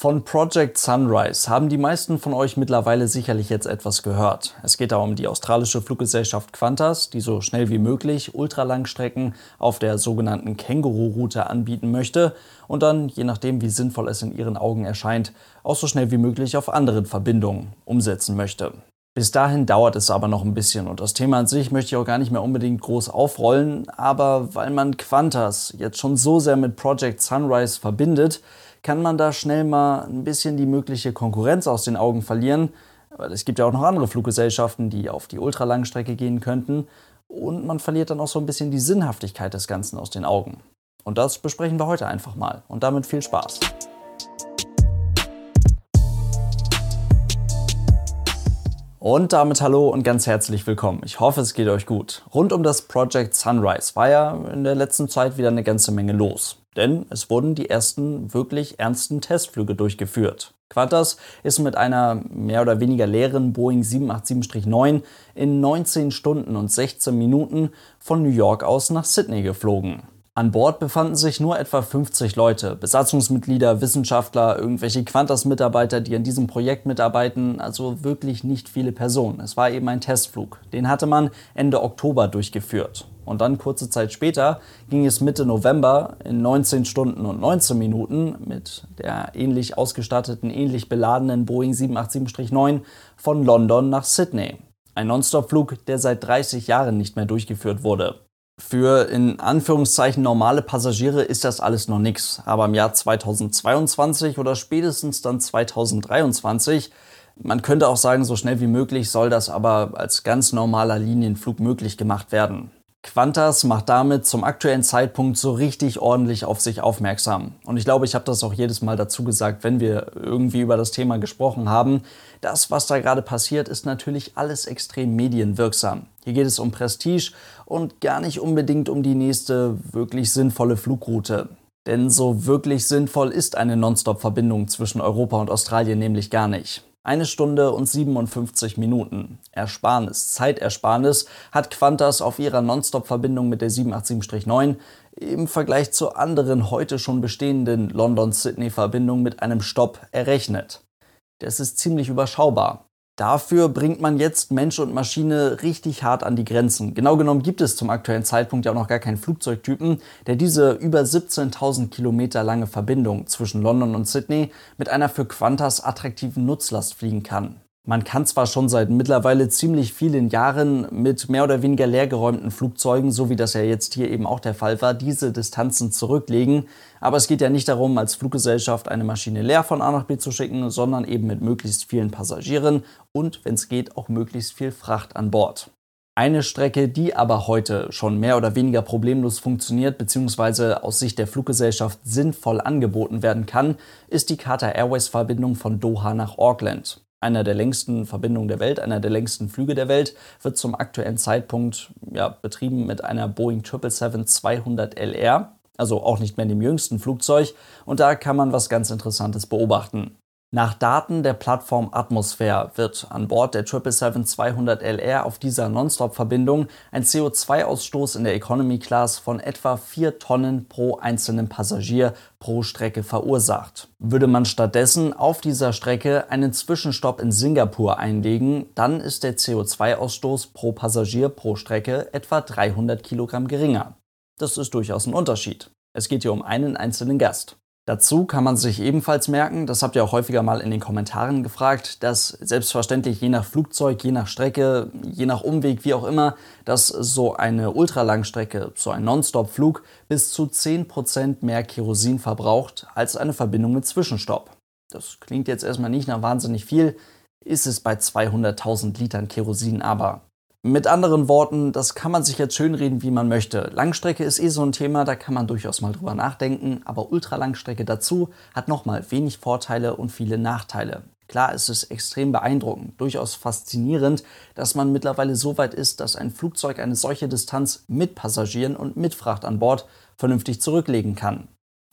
Von Project Sunrise haben die meisten von euch mittlerweile sicherlich jetzt etwas gehört. Es geht da um die australische Fluggesellschaft Qantas, die so schnell wie möglich Ultralangstrecken auf der sogenannten Känguru-Route anbieten möchte und dann, je nachdem wie sinnvoll es in ihren Augen erscheint, auch so schnell wie möglich auf anderen Verbindungen umsetzen möchte. Bis dahin dauert es aber noch ein bisschen und das Thema an sich möchte ich auch gar nicht mehr unbedingt groß aufrollen, aber weil man Qantas jetzt schon so sehr mit Project Sunrise verbindet, kann man da schnell mal ein bisschen die mögliche Konkurrenz aus den Augen verlieren. Weil es gibt ja auch noch andere Fluggesellschaften, die auf die Ultralangstrecke gehen könnten. Und man verliert dann auch so ein bisschen die Sinnhaftigkeit des Ganzen aus den Augen. Und das besprechen wir heute einfach mal. Und damit viel Spaß. Und damit hallo und ganz herzlich willkommen. Ich hoffe, es geht euch gut. Rund um das Project Sunrise war ja in der letzten Zeit wieder eine ganze Menge los. Denn es wurden die ersten wirklich ernsten Testflüge durchgeführt. Qantas ist mit einer mehr oder weniger leeren Boeing 787-9 in 19 Stunden und 16 Minuten von New York aus nach Sydney geflogen. An Bord befanden sich nur etwa 50 Leute, Besatzungsmitglieder, Wissenschaftler, irgendwelche Qantas-Mitarbeiter, die an diesem Projekt mitarbeiten, also wirklich nicht viele Personen. Es war eben ein Testflug. Den hatte man Ende Oktober durchgeführt. Und dann kurze Zeit später ging es Mitte November in 19 Stunden und 19 Minuten mit der ähnlich ausgestatteten, ähnlich beladenen Boeing 787-9 von London nach Sydney. Ein Nonstop-Flug, der seit 30 Jahren nicht mehr durchgeführt wurde. Für in Anführungszeichen normale Passagiere ist das alles noch nichts. Aber im Jahr 2022 oder spätestens dann 2023, man könnte auch sagen, so schnell wie möglich soll das aber als ganz normaler Linienflug möglich gemacht werden. Qantas macht damit zum aktuellen Zeitpunkt so richtig ordentlich auf sich aufmerksam. Und ich glaube, ich habe das auch jedes Mal dazu gesagt, wenn wir irgendwie über das Thema gesprochen haben. Das, was da gerade passiert, ist natürlich alles extrem medienwirksam. Hier geht es um Prestige und gar nicht unbedingt um die nächste wirklich sinnvolle Flugroute. Denn so wirklich sinnvoll ist eine Nonstop-Verbindung zwischen Europa und Australien nämlich gar nicht. Eine Stunde und 57 Minuten. Ersparnis, Zeitersparnis hat Qantas auf ihrer Nonstop-Verbindung mit der 787-9 im Vergleich zu anderen heute schon bestehenden London-Sydney-Verbindungen mit einem Stopp errechnet. Das ist ziemlich überschaubar. Dafür bringt man jetzt Mensch und Maschine richtig hart an die Grenzen. Genau genommen gibt es zum aktuellen Zeitpunkt ja auch noch gar keinen Flugzeugtypen, der diese über 17.000 Kilometer lange Verbindung zwischen London und Sydney mit einer für Qantas attraktiven Nutzlast fliegen kann. Man kann zwar schon seit mittlerweile ziemlich vielen Jahren mit mehr oder weniger leergeräumten Flugzeugen, so wie das ja jetzt hier eben auch der Fall war, diese Distanzen zurücklegen, aber es geht ja nicht darum, als Fluggesellschaft eine Maschine leer von A nach B zu schicken, sondern eben mit möglichst vielen Passagieren und, wenn es geht, auch möglichst viel Fracht an Bord. Eine Strecke, die aber heute schon mehr oder weniger problemlos funktioniert bzw. aus Sicht der Fluggesellschaft sinnvoll angeboten werden kann, ist die Qatar Airways Verbindung von Doha nach Auckland einer der längsten Verbindungen der Welt, einer der längsten Flüge der Welt, wird zum aktuellen Zeitpunkt ja, betrieben mit einer Boeing 777-200 LR, also auch nicht mehr dem jüngsten Flugzeug. Und da kann man was ganz Interessantes beobachten. Nach Daten der Plattform Atmosphere wird an Bord der 777-200LR auf dieser Nonstop-Verbindung ein CO2-Ausstoß in der Economy Class von etwa 4 Tonnen pro einzelnen Passagier pro Strecke verursacht. Würde man stattdessen auf dieser Strecke einen Zwischenstopp in Singapur einlegen, dann ist der CO2-Ausstoß pro Passagier pro Strecke etwa 300 Kilogramm geringer. Das ist durchaus ein Unterschied. Es geht hier um einen einzelnen Gast. Dazu kann man sich ebenfalls merken, das habt ihr auch häufiger mal in den Kommentaren gefragt, dass selbstverständlich je nach Flugzeug, je nach Strecke, je nach Umweg, wie auch immer, dass so eine Ultralangstrecke, so ein Nonstop-Flug bis zu 10% mehr Kerosin verbraucht als eine Verbindung mit Zwischenstopp. Das klingt jetzt erstmal nicht nach wahnsinnig viel, ist es bei 200.000 Litern Kerosin aber. Mit anderen Worten, das kann man sich jetzt schönreden, wie man möchte. Langstrecke ist eh so ein Thema, da kann man durchaus mal drüber nachdenken, aber Ultralangstrecke dazu hat nochmal wenig Vorteile und viele Nachteile. Klar ist es extrem beeindruckend, durchaus faszinierend, dass man mittlerweile so weit ist, dass ein Flugzeug eine solche Distanz mit Passagieren und mit Fracht an Bord vernünftig zurücklegen kann.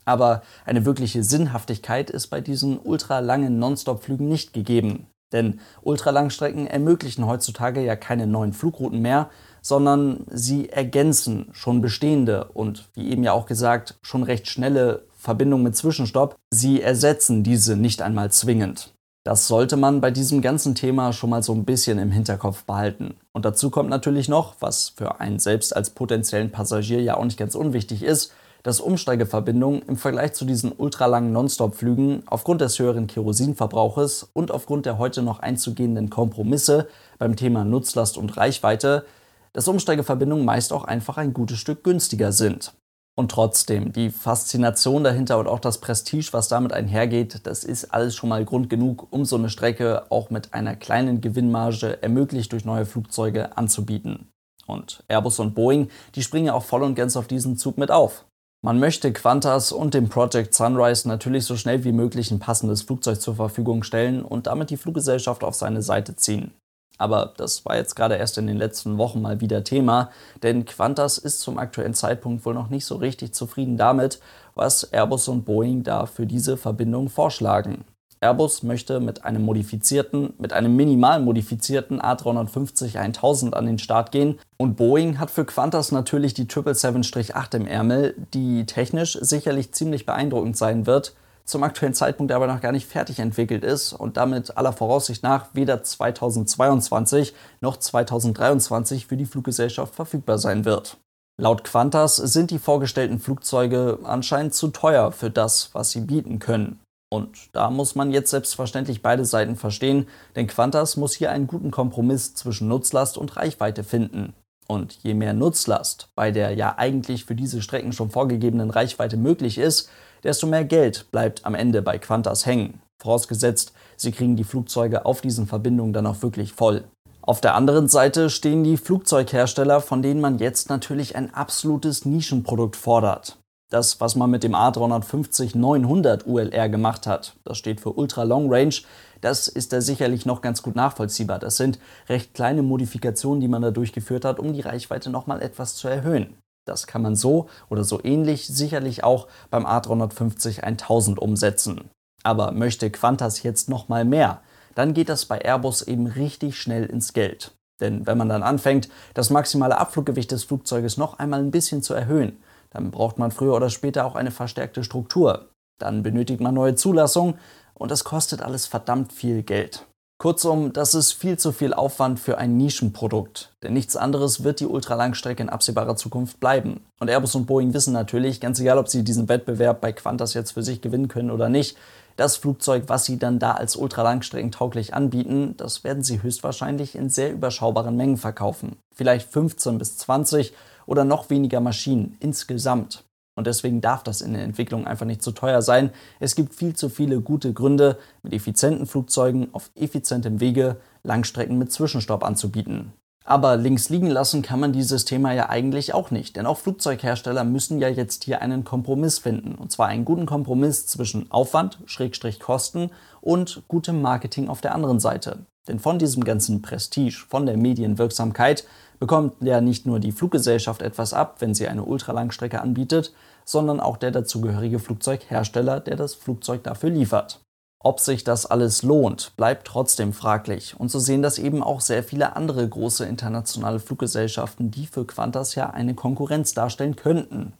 Aber eine wirkliche Sinnhaftigkeit ist bei diesen ultralangen Nonstop-Flügen nicht gegeben. Denn Ultralangstrecken ermöglichen heutzutage ja keine neuen Flugrouten mehr, sondern sie ergänzen schon bestehende und, wie eben ja auch gesagt, schon recht schnelle Verbindungen mit Zwischenstopp, sie ersetzen diese nicht einmal zwingend. Das sollte man bei diesem ganzen Thema schon mal so ein bisschen im Hinterkopf behalten. Und dazu kommt natürlich noch, was für einen selbst als potenziellen Passagier ja auch nicht ganz unwichtig ist, dass Umsteigeverbindungen im Vergleich zu diesen ultralangen Nonstop-Flügen aufgrund des höheren Kerosinverbrauches und aufgrund der heute noch einzugehenden Kompromisse beim Thema Nutzlast und Reichweite, dass Umsteigeverbindungen meist auch einfach ein gutes Stück günstiger sind. Und trotzdem, die Faszination dahinter und auch das Prestige, was damit einhergeht, das ist alles schon mal Grund genug, um so eine Strecke auch mit einer kleinen Gewinnmarge ermöglicht durch neue Flugzeuge anzubieten. Und Airbus und Boeing, die springen auch voll und ganz auf diesen Zug mit auf. Man möchte Qantas und dem Project Sunrise natürlich so schnell wie möglich ein passendes Flugzeug zur Verfügung stellen und damit die Fluggesellschaft auf seine Seite ziehen. Aber das war jetzt gerade erst in den letzten Wochen mal wieder Thema, denn Qantas ist zum aktuellen Zeitpunkt wohl noch nicht so richtig zufrieden damit, was Airbus und Boeing da für diese Verbindung vorschlagen. Airbus möchte mit einem modifizierten, mit einem minimal modifizierten A350-1000 an den Start gehen und Boeing hat für Qantas natürlich die 777-8 im Ärmel, die technisch sicherlich ziemlich beeindruckend sein wird, zum aktuellen Zeitpunkt aber noch gar nicht fertig entwickelt ist und damit aller Voraussicht nach weder 2022 noch 2023 für die Fluggesellschaft verfügbar sein wird. Laut Qantas sind die vorgestellten Flugzeuge anscheinend zu teuer für das, was sie bieten können. Und da muss man jetzt selbstverständlich beide Seiten verstehen, denn Qantas muss hier einen guten Kompromiss zwischen Nutzlast und Reichweite finden. Und je mehr Nutzlast bei der ja eigentlich für diese Strecken schon vorgegebenen Reichweite möglich ist, desto mehr Geld bleibt am Ende bei Qantas hängen. Vorausgesetzt, sie kriegen die Flugzeuge auf diesen Verbindungen dann auch wirklich voll. Auf der anderen Seite stehen die Flugzeughersteller, von denen man jetzt natürlich ein absolutes Nischenprodukt fordert. Das, was man mit dem A350-900 ULR gemacht hat, das steht für Ultra Long Range, das ist da sicherlich noch ganz gut nachvollziehbar. Das sind recht kleine Modifikationen, die man da durchgeführt hat, um die Reichweite nochmal etwas zu erhöhen. Das kann man so oder so ähnlich sicherlich auch beim A350 1000 umsetzen. Aber möchte Qantas jetzt noch mal mehr, dann geht das bei Airbus eben richtig schnell ins Geld. Denn wenn man dann anfängt, das maximale Abfluggewicht des Flugzeuges noch einmal ein bisschen zu erhöhen, dann braucht man früher oder später auch eine verstärkte Struktur. Dann benötigt man neue Zulassungen und das kostet alles verdammt viel Geld. Kurzum, das ist viel zu viel Aufwand für ein Nischenprodukt, denn nichts anderes wird die Ultralangstrecke in absehbarer Zukunft bleiben. Und Airbus und Boeing wissen natürlich, ganz egal, ob sie diesen Wettbewerb bei Qantas jetzt für sich gewinnen können oder nicht, das Flugzeug, was sie dann da als ultralangstreckentauglich anbieten, das werden sie höchstwahrscheinlich in sehr überschaubaren Mengen verkaufen. Vielleicht 15 bis 20 oder noch weniger Maschinen insgesamt. Und deswegen darf das in der Entwicklung einfach nicht zu teuer sein. Es gibt viel zu viele gute Gründe, mit effizienten Flugzeugen auf effizientem Wege Langstrecken mit Zwischenstopp anzubieten. Aber links liegen lassen kann man dieses Thema ja eigentlich auch nicht, denn auch Flugzeughersteller müssen ja jetzt hier einen Kompromiss finden. Und zwar einen guten Kompromiss zwischen Aufwand, Schrägstrich Kosten und gutem Marketing auf der anderen Seite. Denn von diesem ganzen Prestige, von der Medienwirksamkeit bekommt ja nicht nur die Fluggesellschaft etwas ab, wenn sie eine Ultralangstrecke anbietet, sondern auch der dazugehörige Flugzeughersteller, der das Flugzeug dafür liefert. Ob sich das alles lohnt, bleibt trotzdem fraglich. Und so sehen das eben auch sehr viele andere große internationale Fluggesellschaften, die für Qantas ja eine Konkurrenz darstellen könnten.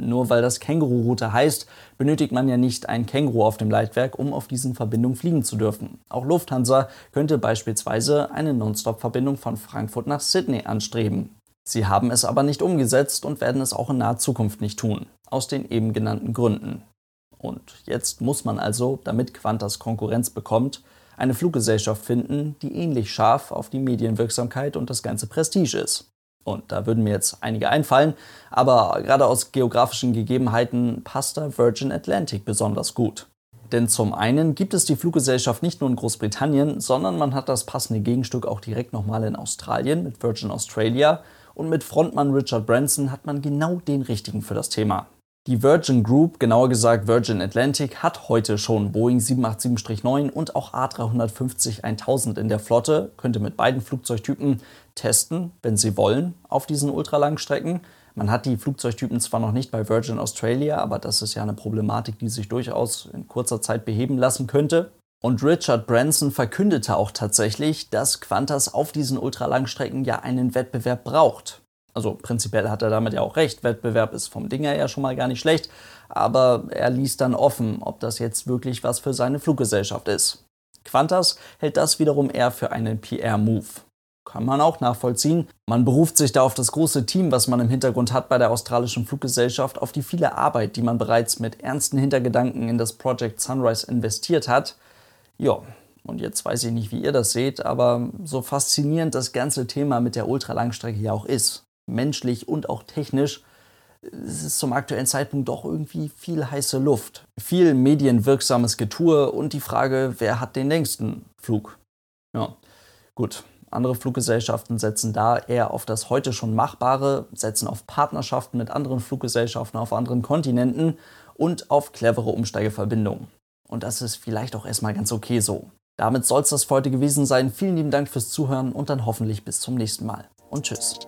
Nur weil das Känguru-Route heißt, benötigt man ja nicht ein Känguru auf dem Leitwerk, um auf diesen Verbindungen fliegen zu dürfen. Auch Lufthansa könnte beispielsweise eine Nonstop-Verbindung von Frankfurt nach Sydney anstreben. Sie haben es aber nicht umgesetzt und werden es auch in naher Zukunft nicht tun, aus den eben genannten Gründen. Und jetzt muss man also, damit Qantas Konkurrenz bekommt, eine Fluggesellschaft finden, die ähnlich scharf auf die Medienwirksamkeit und das ganze Prestige ist. Und da würden mir jetzt einige einfallen, aber gerade aus geografischen Gegebenheiten passt da Virgin Atlantic besonders gut. Denn zum einen gibt es die Fluggesellschaft nicht nur in Großbritannien, sondern man hat das passende Gegenstück auch direkt nochmal in Australien mit Virgin Australia und mit Frontmann Richard Branson hat man genau den richtigen für das Thema. Die Virgin Group, genauer gesagt Virgin Atlantic, hat heute schon Boeing 787-9 und auch A350-1000 in der Flotte, könnte mit beiden Flugzeugtypen testen, wenn sie wollen, auf diesen ultralangen Strecken. Man hat die Flugzeugtypen zwar noch nicht bei Virgin Australia, aber das ist ja eine Problematik, die sich durchaus in kurzer Zeit beheben lassen könnte. Und Richard Branson verkündete auch tatsächlich, dass Qantas auf diesen ultralangstrecken ja einen Wettbewerb braucht. Also prinzipiell hat er damit ja auch recht. Wettbewerb ist vom Ding her ja schon mal gar nicht schlecht. Aber er ließ dann offen, ob das jetzt wirklich was für seine Fluggesellschaft ist. Qantas hält das wiederum eher für einen PR-Move. Kann man auch nachvollziehen. Man beruft sich da auf das große Team, was man im Hintergrund hat bei der australischen Fluggesellschaft, auf die viele Arbeit, die man bereits mit ernsten Hintergedanken in das Project Sunrise investiert hat. Ja, und jetzt weiß ich nicht, wie ihr das seht, aber so faszinierend das ganze Thema mit der Ultralangstrecke ja auch ist, menschlich und auch technisch, es ist zum aktuellen Zeitpunkt doch irgendwie viel heiße Luft. Viel medienwirksames Getue und die Frage, wer hat den längsten Flug? Ja, gut. Andere Fluggesellschaften setzen da eher auf das heute schon Machbare, setzen auf Partnerschaften mit anderen Fluggesellschaften auf anderen Kontinenten und auf clevere Umsteigeverbindungen. Und das ist vielleicht auch erstmal ganz okay so. Damit soll es das für heute gewesen sein. Vielen lieben Dank fürs Zuhören und dann hoffentlich bis zum nächsten Mal. Und tschüss.